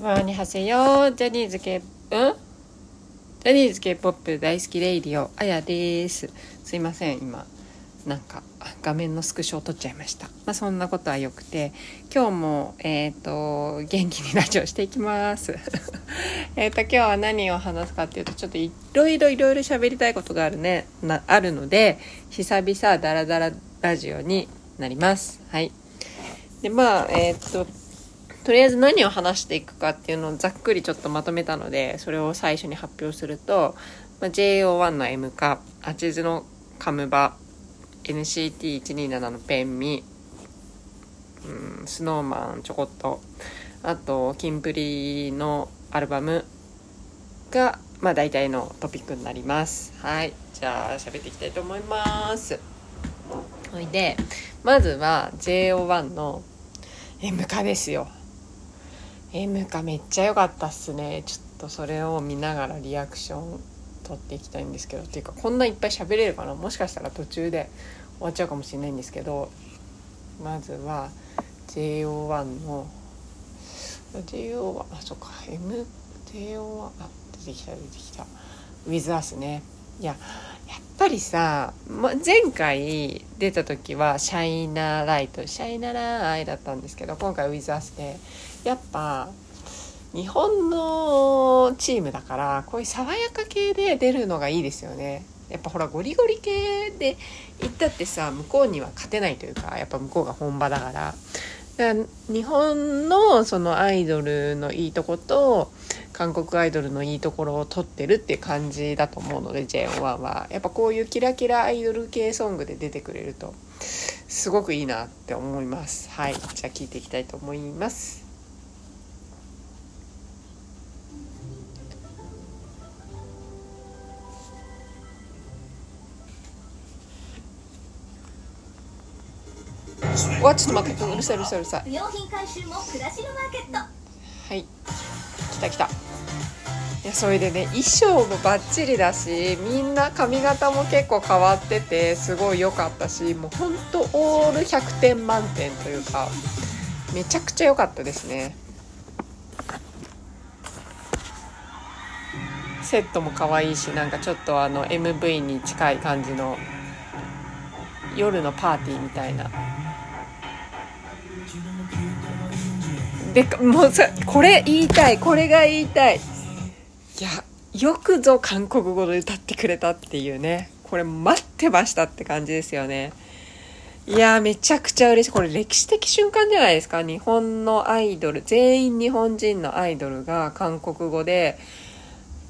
ワニハセヨジャニーズ系、うんジャニーズ K-POP 大好きレイディオ、あやです。すいません、今、なんか画面のスクショを撮っちゃいました。まあそんなことはよくて、今日も、えっ、と、元気にラジオしていきます。えっと、今日は何を話すかっていうと、ちょっといろいろいろいろ喋りたいことがあるね、な、あるので、久々ダラダララジオになります。はい。で、まあ、えっ、と、とりあえず何を話していくかっていうのをざっくりちょっとまとめたのでそれを最初に発表すると、まあ、JO1 の M 化アチズのカムバ NCT127 のペンミうんスノーマンちょこっとあとキンプリのアルバムがまあ大体のトピックになります。はい。じゃあ喋っていきたいと思います。ほいでまずは JO1 の M 化ですよ。M かめっちゃ良かったっすね。ちょっとそれを見ながらリアクション取っていきたいんですけど。っていうかこんないっぱい喋れるかな？もしかしたら途中で終わっちゃうかもしれないんですけど。まずは JO1 の JO1 あそっか。MJO1 あ出てきた出てきた。WithUs ね。いややっぱりさ、ま、前回出た時はシャイナーライトシャイナーライだったんですけど今回 WithUs でやっぱ日本のチームだからこういう爽やか系で出るのがいいですよね。やっぱほらゴリゴリ系で行ったってさ向こうには勝てないというかやっぱ向こうが本場だから。だから日本のそのアイドルのいいとこと韓国アイドルのいいところを取ってるって感じだと思うので JO1 は。やっぱこういうキラキラアイドル系ソングで出てくれるとすごくいいなって思います。はい。じゃあ聞いていきたいと思います。わちょっと待って。うるさいうるさいうるさい。不用品回収も暮らしのマーケット。はい。来た来た。いやそれでね衣装もバッチリだしみんな髪型も結構変わっててすごい良かったしもうほんとオール100点満点というかめちゃくちゃ良かったですね。セットも可愛いしなんかちょっとあの MV に近い感じの夜のパーティーみたいなでもうさこれ言いたいこれが言いたい。いやよくぞ韓国語で歌ってくれたっていうね。これ待ってましたって感じですよね。いやめちゃくちゃ嬉しい。これ歴史的瞬間じゃないですか。日本のアイドル全員日本人のアイドルが韓国語で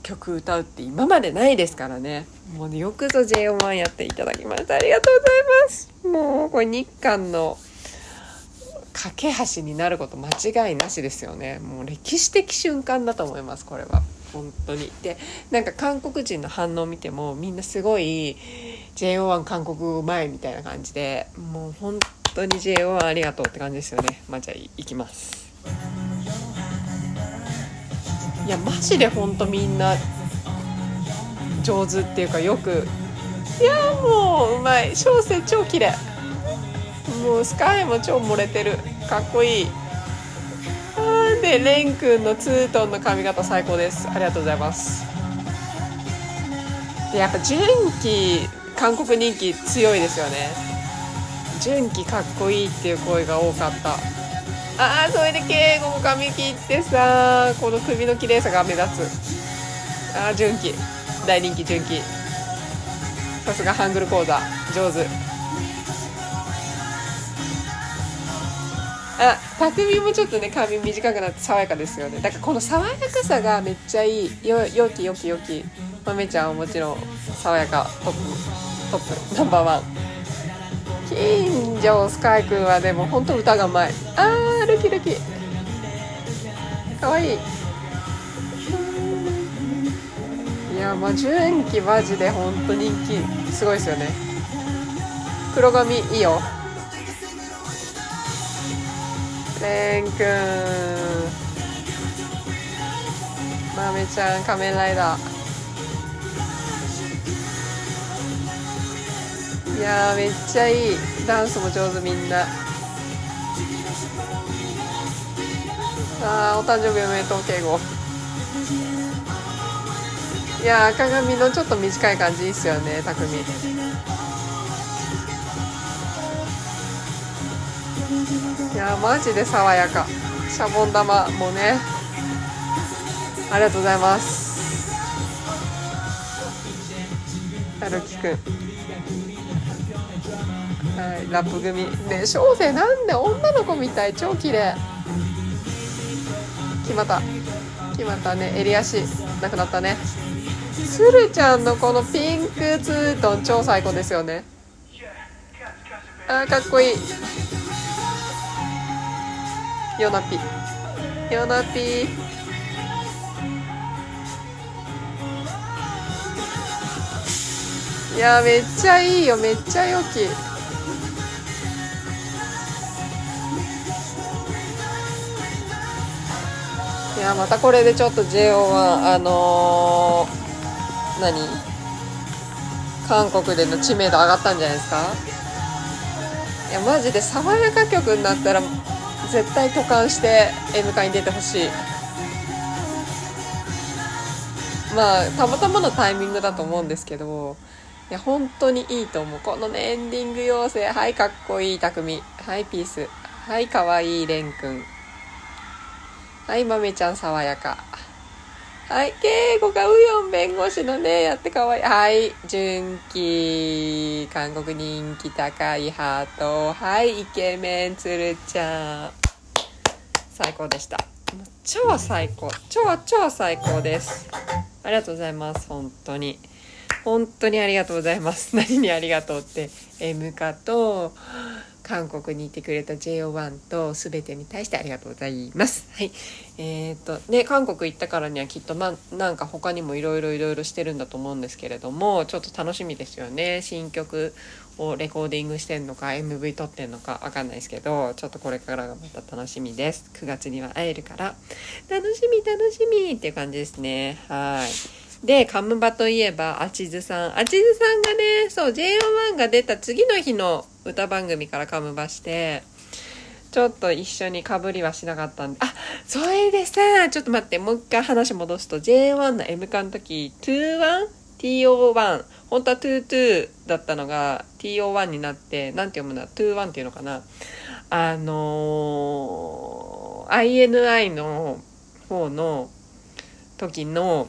曲歌うって今までないですからね。もうよくぞ JO1 やっていただきました。ありがとうございます。もうこれ日韓の架け橋になること間違いなしですよね。もう歴史的瞬間だと思いますこれは。本当に。でなんか韓国人の反応を見てもみんなすごい JO1 韓国語うまいみたいな感じでもう本当に JO1 ありがとうって感じですよね。まあじゃあいきます。いやマジで本当みんな上手っていうかよくいやもううまい。小生超綺麗。もうスカイも超漏れてる。かっこいい。あでレン君のツートンの髪型最高です。ありがとうございます。でやっぱ純喜韓国人気強いですよね。純喜かっこいいっていう声が多かった。あーそれで敬語も髪切ってさこの首の綺麗さが目立つ。あー純喜。大人気純喜。さすがハングル講座。上手。あ、たくみもちょっとね髪短くなって爽やかですよね。だからこの爽やかさがめっちゃいい。よよきよきよき。まめちゃんはもちろん爽やかトップ。トップ。ナンバーワン。金城スカイくんはでも本当歌がうまい。あールキルキ。かわいい。いやまあ純喜マジで本当人気すごいですよね。黒髪いいよ。レンくんまめちゃん仮面ライダー。いやめっちゃいい。ダンスも上手みんな。あーお誕生日おめでとう敬語いやー鏡のちょっと短い感じいいっすよね匠。いやーマジで爽やか。シャボン玉もね。ありがとうございます。はるきくん。はいラップ組。ね小生なんで女の子みたい。超綺麗。決まった。決まったね。襟足。なくなったね。つるちゃんのこのピンクツートン超最高ですよね。あーかっこいい。ヨナピ。ヨナピ。いやめっちゃいいよ。めっちゃ良き。いやまたこれでちょっと JO1 あのー、何？韓国での知名度上がったんじゃないですか？いやマジで爽やか曲になったら絶対渡韓して M 会に出てほしい。まあたまたまのタイミングだと思うんですけどいや本当にいいと思う。このねエンディング要請はいかっこいい匠はいピース。はいかわいい蓮くんはい豆ちゃん爽やか。はい敬語がウヨン弁護士のねやってかわい。いはい純喜韓国人気高いハート。はいイケメンつるちゃん。最高でした。超最高。超超最高です。ありがとうございます本当に。本当にありがとうございます。何にありがとうって M カと。韓国にいてくれた JO1 と全てに対してありがとうございます。はい。えーっと、ね、韓国行ったからにはきっと、まあ、なんか他にもいろいろいろいろしてるんだと思うんですけれども、ちょっと楽しみですよね。新曲をレコーディングしてんのか、MV 撮ってんのかわかんないですけど、ちょっとこれからがまた楽しみです。9月には会えるから、楽しみ楽しみっていう感じですね。はい。で、カムバといえば、あちずさん。あちずさんがね、そう、JO1 が出た次の日の歌番組からカムバして、ちょっと一緒にかぶりはしなかったんで、あ、それでさ、ちょっと待って、もう一回話戻すと、J1 の M カの時、21?TO1。本当は22だったのが TO1 になって、なんて読むんだ ?21 っていうのかな？あのー、INI の方の時の、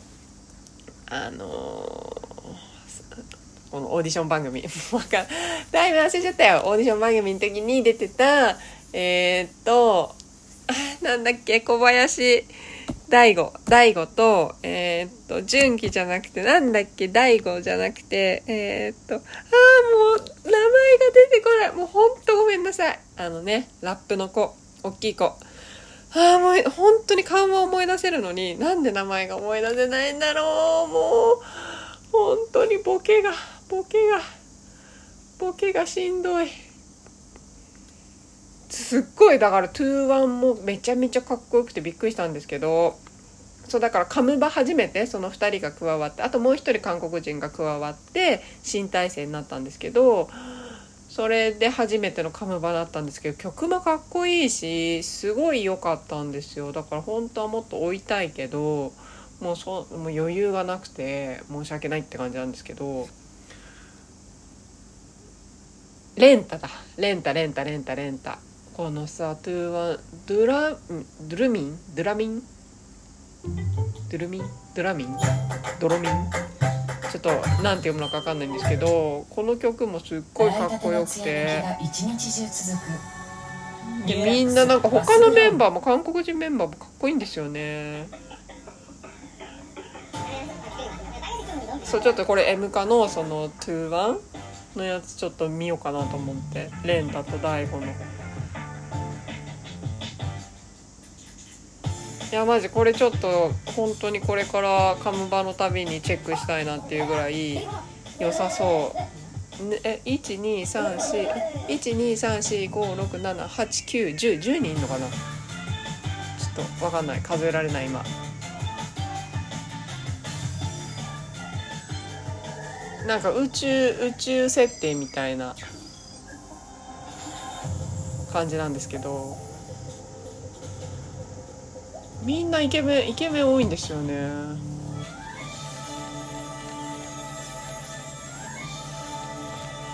あのーこのオーディション番組。わかだいぶ忘れちゃったよ。オーディション番組の時に出てたえー、っとあなんだっけ小林大悟。大悟とえー、っと純喜じゃなくてなんだっけ大悟じゃなくてえー、っとああもう名前が出てこない。もうほんとごめんなさい。あのねラップの子。大きい子。ああもう本当に顔は思い出せるのになんで名前が思い出せないんだろう。もう本当にボケが。ボケがボケがしんどい。すっごいだから21もめちゃめちゃかっこよくてびっくりしたんですけどそうだからカムバ初めてその2人が加わってあともう1人韓国人が加わって新体制になったんですけどそれで初めてのカムバだったんですけど曲もかっこいいしすごい良かったんですよ。だから本当はもっと追いたいけどもうそもう余裕がなくて申し訳ないって感じなんですけどレンタだ。レンタレンタレンタレンタ。このさトゥーワンドゥラドゥルミン？ドゥラミン？ドゥルミン？ドゥラミン？ドロミン？ちょっとなんて読むのか分かんないんですけどこの曲もすっごいかっこよくて。でみんななんか他のメンバーも韓国人メンバーもかっこいいんですよね。そうちょっとこれ M カのその「21」のやつちょっと見ようかなと思ってレンタと大悟の。いやマジこれちょっと本当にこれからカムバのたびにチェックしたいなっていうぐらい良さそう。ねえ12341234567891010人いんのかな？ちょっとわかんない。数えられない今。なんか宇宙宇宙設定みたいな感じなんですけどみんなイケメンイケメン多いんですよね。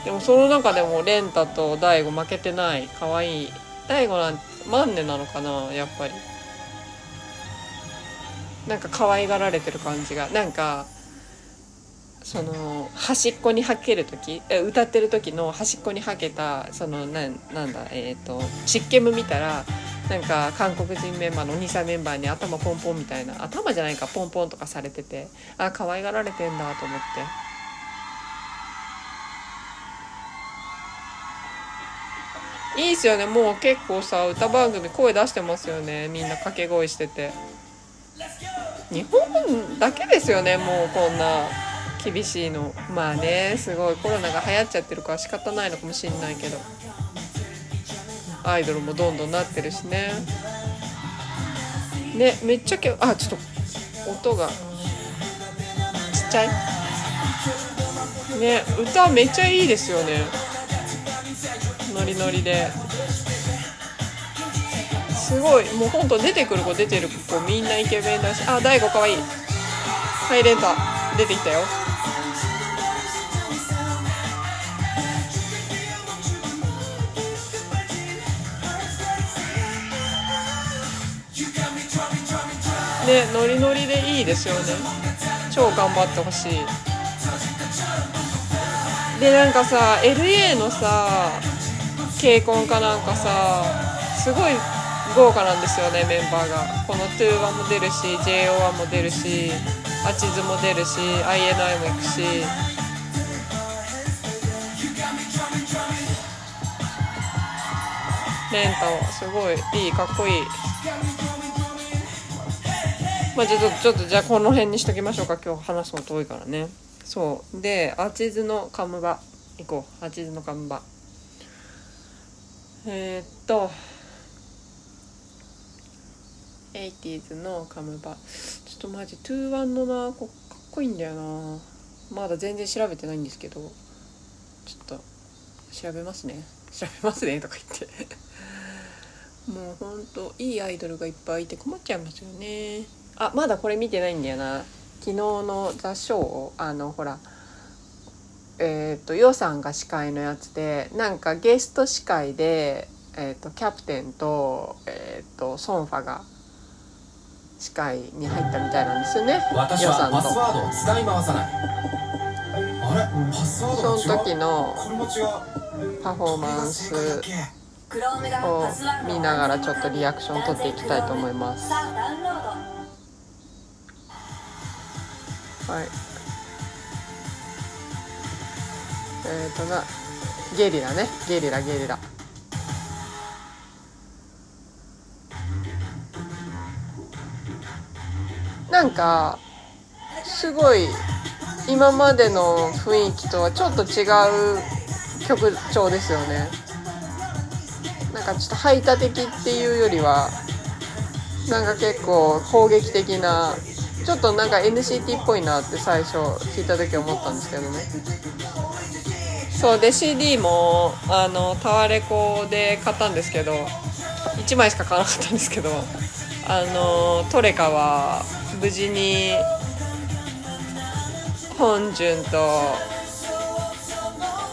でもその中でもレンタと大悟負けてない可愛い大悟なんてマンネなのかなやっぱり。なんか可愛がられてる感じが。なんかその端っこにはける時歌ってる時の端っこにはけたそのなんなんだえっ、と湿気ム見たらなんか韓国人メンバーのお兄さんメンバーに頭ポンポンみたいな頭じゃないかポンポンとかされててあ可愛がられてんだと思って。いいっすよね。もう結構さ歌番組声出してますよね。みんな掛け声してて。日本だけですよねもうこんな。厳しいの。まあねすごい。コロナが流行っちゃってるから仕方ないのかもしんないけど。アイドルもどんどんなってるしね。ねめっちゃけあちょっと音が。ちっちゃい。ね歌めっちゃいいですよね。ノリノリで。すごい。もうほんと出てくる子出てる子みんなイケメンだし。あ大悟かわいい。はいレンタ出てきたよ。ねノリノリでいいですよね。超頑張ってほしい。でなんかさ LA のさ k コンかなんかさすごい豪華なんですよねメンバーが。この21も出るし JO1 も出るしアチズも出るし INI も行くし。レンタはすごいいいかっこいい。まあちょっとちょっとじゃあこの辺にしときましょうか。今日話すの遠いからね。そう。でアチズのカムバ。行こう。アチズのカムバ。えー、っと。80s のカムバ。ちょっとマジ21のなこかっこいいんだよな。まだ全然調べてないんですけど。ちょっと調べますね。調べますねとか言って。もうほんといいアイドルがいっぱいいて困っちゃいますよね。あまだこれ見てないんだよな。昨日の「ザ・ショー」あのほらえっ、ー、とヨさんが司会のやつでなんかゲスト司会で、えーと、キャプテンと,、えーと、ソンファが司会に入ったみたいなんですよね。私はパスワードを使い回さない。あれ？パスワードその時のパフォーマンスを見ながらちょっとリアクション取っていきたいと思いますはい。えっ、ー、となゲリラね。ゲリラゲリラ。なんかすごい今までの雰囲気とはちょっと違う曲調ですよね。なんかちょっと排他的っていうよりはなんか結構攻撃的なちょっとなんか NCT っぽいなって最初聞いた時思ったんですけどね。そうで CD もあのタワレコで買ったんですけど1枚しか買わなかったんですけどあのトレカは無事に本順と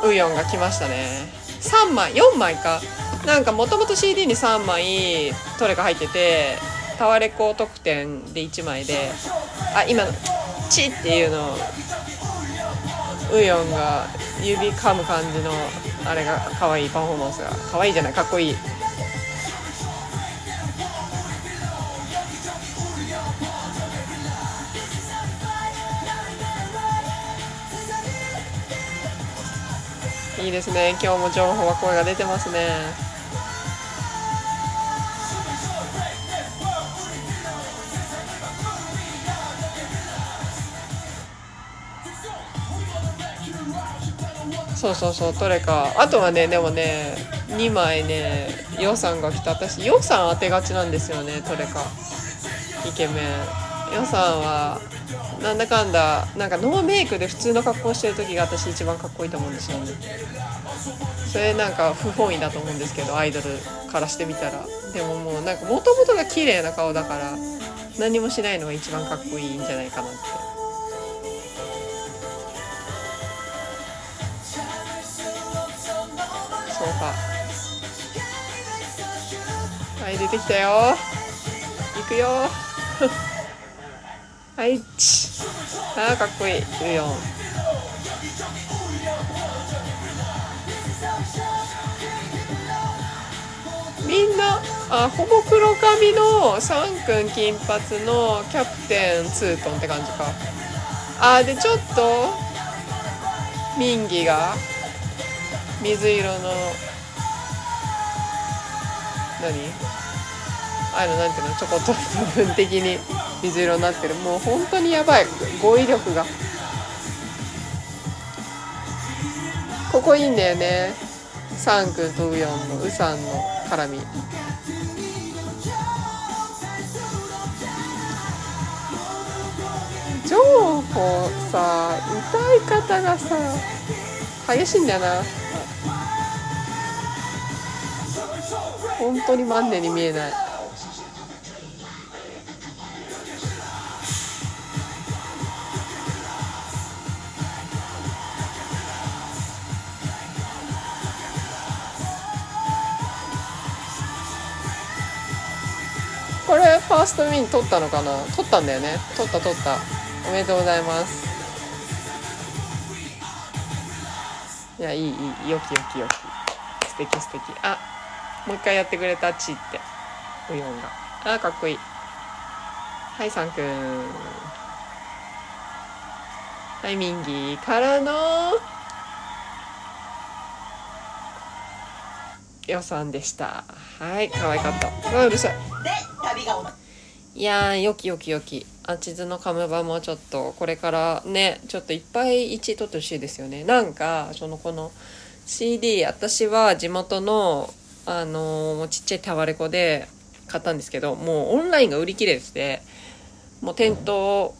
ウヨンが来ましたね。3枚4枚か。なんかもともと CD に3枚トレカ入っててタワレコ特典で1枚であ今の「チ」っていうのウヨンが指噛む感じのあれが可愛いパフォーマンスが可愛いじゃないかっこいい。いいですね。今日も情報は声が出てますね。そうそうそうトレカ。あとはねでもね2枚ね予算が来た。私予算当てがちなんですよねトレカ。イケメン。ヨさんはなんだかんだなんかノーメイクで普通の格好してる時が私一番かっこいいと思うんですよね。それなんか不本意だと思うんですけどアイドルからしてみたら。でももうなんかもともとが綺麗な顔だから何もしないのが一番かっこいいんじゃないかなって。そうか。はい出てきたよ。行くよ。はいち。あーかっこいい。14みんなあほぼ黒髪のサン君金髪のキャプテンツートンって感じか。あでちょっとミンギが。水色の。何？あのなんていうの？ちょこっと部分的に水色になってる。もう本当にやばい。語彙力が。ここいいんだよね。サン君とウヨンのウさんの絡み。情報さ歌い方がさ激しいんだよな。本当に万年に見えない。これファーストウィン取ったのかな？取ったんだよね。取った取った。おめでとうございます。いやいいいい。よきよきよき。素敵素敵。あもう一回やってくれたチって。ウヨンがあかっこいい。はいサンくん。はいミンギーからの予算でした。はい可愛かった。あうるさい。で旅が終わいやーよきよきよき。あちずのカムバもちょっとこれからねちょっといっぱい1位取ってほしいですよね。なんかそのこの CD 私は地元のあのーちっちゃいタワレコで買ったんですけどもうオンラインが売り切れててもう店頭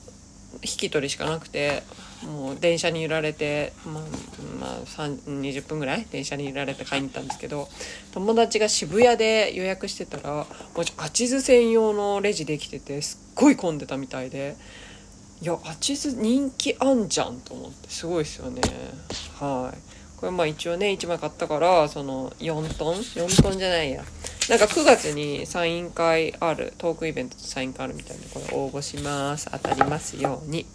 引き取りしかなくてもう電車に揺られて、まあまあ、20分ぐらい電車に揺られて買いに行ったんですけど友達が渋谷で予約してたらもうアチズ専用のレジできててすっごい混んでたみたいでいやアチズ人気あんじゃんと思ってすごいですよね。はい。これまあ一応ね1枚買ったからその4トン？4トンじゃないや。なんか9月にサイン会あるトークイベントとサイン会あるみたいでこれ応募します。当たりますように。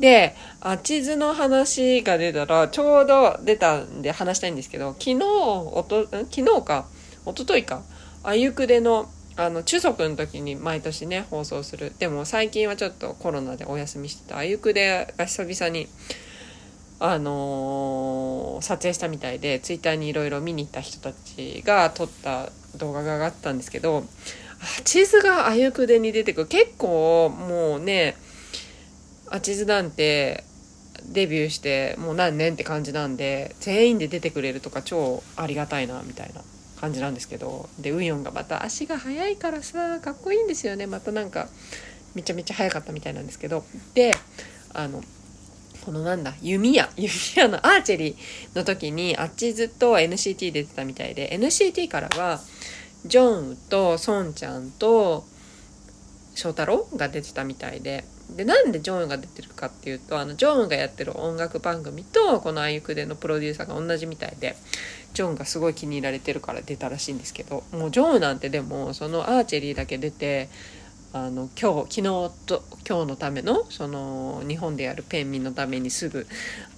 で、あちずの話が出たら、ちょうど出たんで話したいんですけど、昨日、おと、昨日か、一昨日か、あゆくでの、あの、中足の時に毎年ね、放送する。でも最近はちょっとコロナでお休みしてた、あゆくでが久々に、あのー撮影したみたいで、ツイッターにいろいろ見に行った人たちが撮った動画が上がったんですけど、あちずがあゆくでに出てくる。結構もうね、アチズなんてデビューしてもう何年って感じなんで全員で出てくれるとか超ありがたいなみたいな感じなんですけどでウヨンがまた足が速いからさかっこいいんですよねまたなんかめちゃめちゃ速かったみたいなんですけどであのこのなんだ弓矢 弓矢のアーチェリーの時にアチズと NCT 出てたみたいで NCT からはジョンウとソンちゃんと翔太郎が出てたみたいででなんでジョンが出てるかっていうとあのジョンがやってる音楽番組とこの「あゆくで」のプロデューサーが同じみたいでジョンがすごい気に入られてるから出たらしいんですけどもうジョンウなんてでもそのアーチェリーだけ出てあの今日昨日と今日のためのその日本でやるペンミンのためにすぐ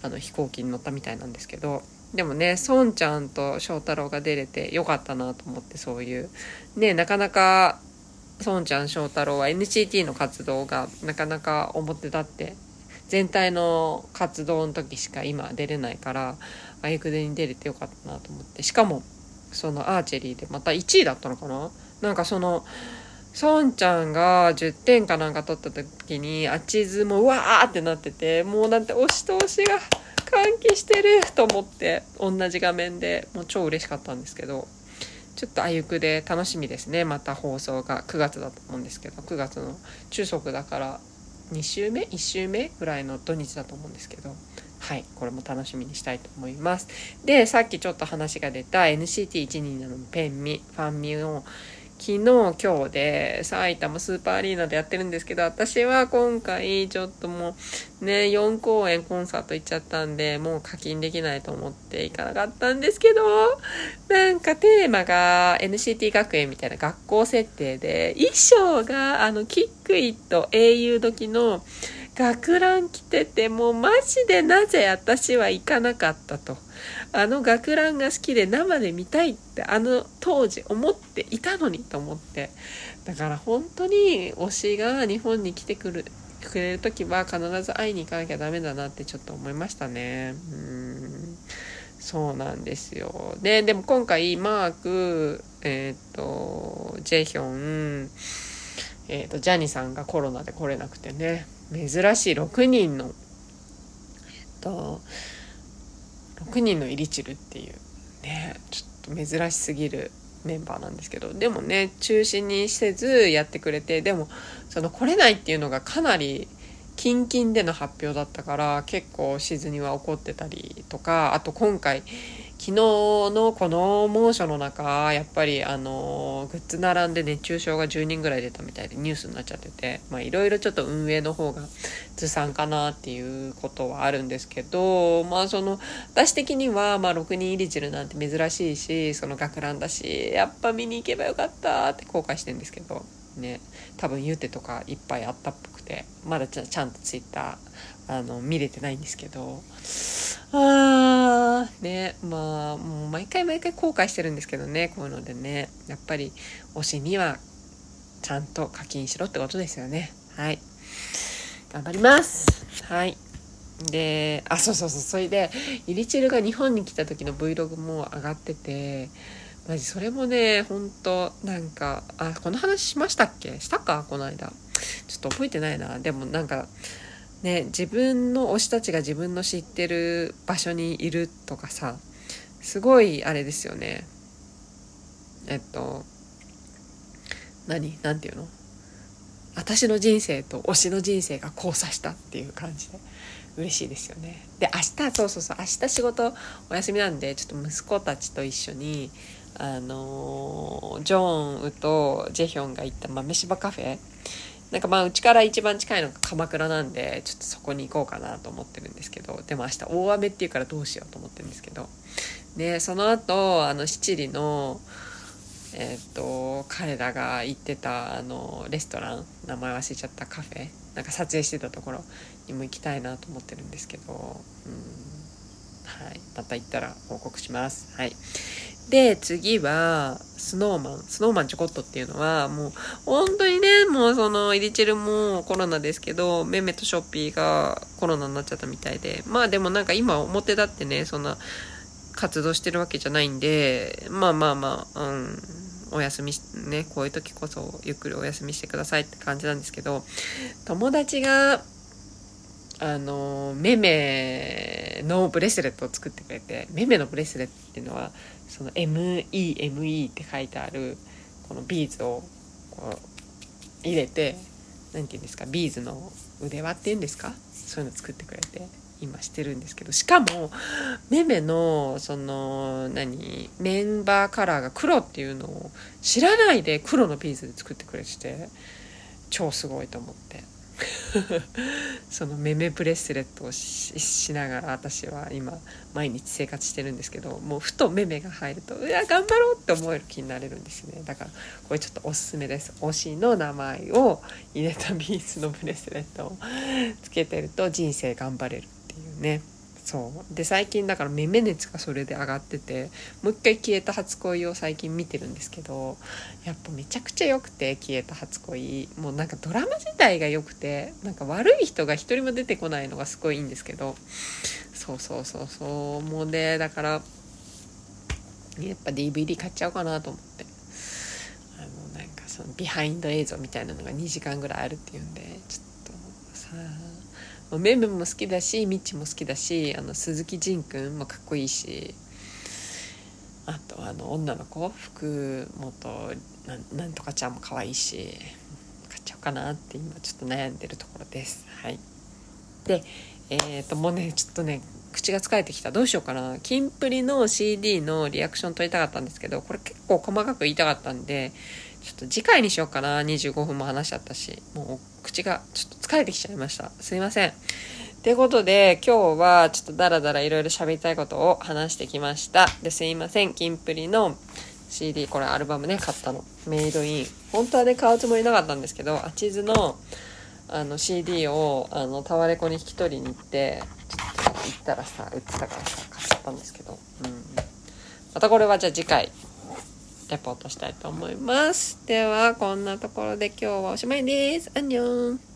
あの飛行機に乗ったみたいなんですけどでもねソンちゃんと翔太郎が出れてよかったなと思ってそういう。ねなかなか孫ちゃん翔太郎は NCT の活動がなかなか表立って全体の活動の時しか今出れないからあゆくでに出れてよかったなと思って。しかもそのアーチェリーでまた1位だったのかな？なんかその孫ちゃんが10点かなんか取った時にあちずもうわーってなっててもうなんて押し通しが歓喜してると思って同じ画面でもう超嬉しかったんですけどちょっとあゆくで楽しみですね。また放送が9月だと思うんですけど9月の中足だから2週目？1週目ぐらいの土日だと思うんですけどはいこれも楽しみにしたいと思います。でさっきちょっと話が出た NCT127 のペンミファンミを昨日今日で埼玉スーパーアリーナでやってるんですけど私は今回ちょっともうね4公演コンサート行っちゃったんでもう課金できないと思って行かなかったんですけどなんかテーマが NCT 学園みたいな学校設定で衣装があのキックイット英雄時の学ラン着ててもうマジでなぜ私は行かなかったと。あの学ランが好きで生で見たいってあの当時思っていたのにと思って。だから本当に推しが日本に来てくるくれる時は必ず会いに行かなきゃダメだなってちょっと思いましたね。うん。そうなんですよ。ででも今回マークえっ、とジェヒョンえーと、ジャニーさんがコロナで来れなくてね。珍しい6人のえっ、と6人のイリチルっていうねちょっと珍しすぎるメンバーなんですけど。でもね中止にせずやってくれてでもその来れないっていうのがかなり近々での発表だったから結構シズには怒ってたりとかあと今回昨日のこの猛暑の中やっぱりあのグッズ並んで熱中症が10人ぐらい出たみたいでニュースになっちゃっててまあいろいろちょっと運営の方がずさんかなっていうことはあるんですけどまあその私的にはまあ6人入り汁なんて珍しいしその学ランだしやっぱ見に行けばよかったって後悔してんですけど。ね多分ユーテとかいっぱいあったっぽくてまだちゃんとツイッターあの見れてないんですけどあーねまあもう毎回毎回後悔してるんですけどねこういうのでねやっぱり推しにはちゃんと課金しろってことですよね。はい。頑張ります。はい。であそうそうそう。それでイリチェルが日本に来た時の Vlog も上がっててマジそれもねほんとなんかあこの話しましたっけ？したか？この間。ちょっと覚えてないな。でもなんかね、自分の推したちが自分の知ってる場所にいるとかさすごいあれですよね。えっと何？何て言うの？私の人生と推しの人生が交差したっていう感じで。嬉しいですよね。で明日そうそうそう明日仕事お休みなんでちょっと息子たちと一緒にあのジョンウとジェヒョンが行った豆柴カフェ。なんかまあうちから一番近いのが鎌倉なんでちょっとそこに行こうかなと思ってるんですけどでも明日大雨っていうからどうしようと思ってるんですけど。でその後あの七里のえっ、と彼らが行ってたあのレストラン名前忘れちゃったカフェなんか撮影してたところにも行きたいなと思ってるんですけど、うん。はい、また行ったら報告します。はい。で、次は、スノーマン。スノーマンちょこっとっていうのは、もう、本当にね、もうその、イリチェルもコロナですけど、メメとショッピーがコロナになっちゃったみたいで、まあでもなんか今表だってね、そんな、活動してるわけじゃないんで、まあまあまあ、うん、お休みね、こういう時こそゆっくりお休みしてくださいって感じなんですけど、友達が、あの、メメのブレスレットを作ってくれて、メメのブレスレットっていうのは、その MEME って書いてあるこのビーズをこう入れて何て言うんですかビーズの腕輪っていうんですか？そういうの作ってくれて今してるんですけどしかもメメのその何メンバーカラーが黒っていうのを知らないで黒のビーズで作ってくれてて超すごいと思って。そのメメブレスレットをしながら私は今毎日生活してるんですけどもうふとメメが入るとうわ頑張ろうって思える気になれるんですね。だからこれちょっとおすすめです。推しの名前を入れたビーズのブレスレットをつけてると人生頑張れるっていうね。そう。で最近だからめめ熱がそれで上がっててもう一回消えた初恋を最近見てるんですけどやっぱめちゃくちゃ良くて消えた初恋。もうなんかドラマ自体が良くてなんか悪い人が一人も出てこないのがすごいいいんですけど。そうそうそうそう。もうねだからやっぱ DVD 買っちゃおうかなと思って。あのなんかそのビハインド映像みたいなのが2時間ぐらいあるっていうんでちょっとさあ。メンメも好きだしミッチも好きだしあの鈴木仁くんもかっこいいしあとあの女の子福本なんなんとかちゃんも可愛いし買っちゃおうかなって今ちょっと悩んでるところです。はい。でえっ、ともうねちょっとね口が疲れてきた。どうしようかな。キンプリの CD のリアクション取りたかったんですけどこれ結構細かく言いたかったんでちょっと次回にしようかな。25分も話しちゃったし。もう口がちょっと疲れてきちゃいました。すいません。ということで今日はちょっとダラダラいろいろ喋りたいことを話してきました。ですいません。キンプリの CD これアルバムね買ったの。メイドイン。本当はね買うつもりなかったんですけどアチズのあの CD をあのタワレコに引き取りに行ってちょっと行ったらさ売ってたからさ買っちゃったんですけど。うん。またこれはじゃあ次回。レポートしたいと思います。ではこんなところで今日はおしまいです。アンニョン。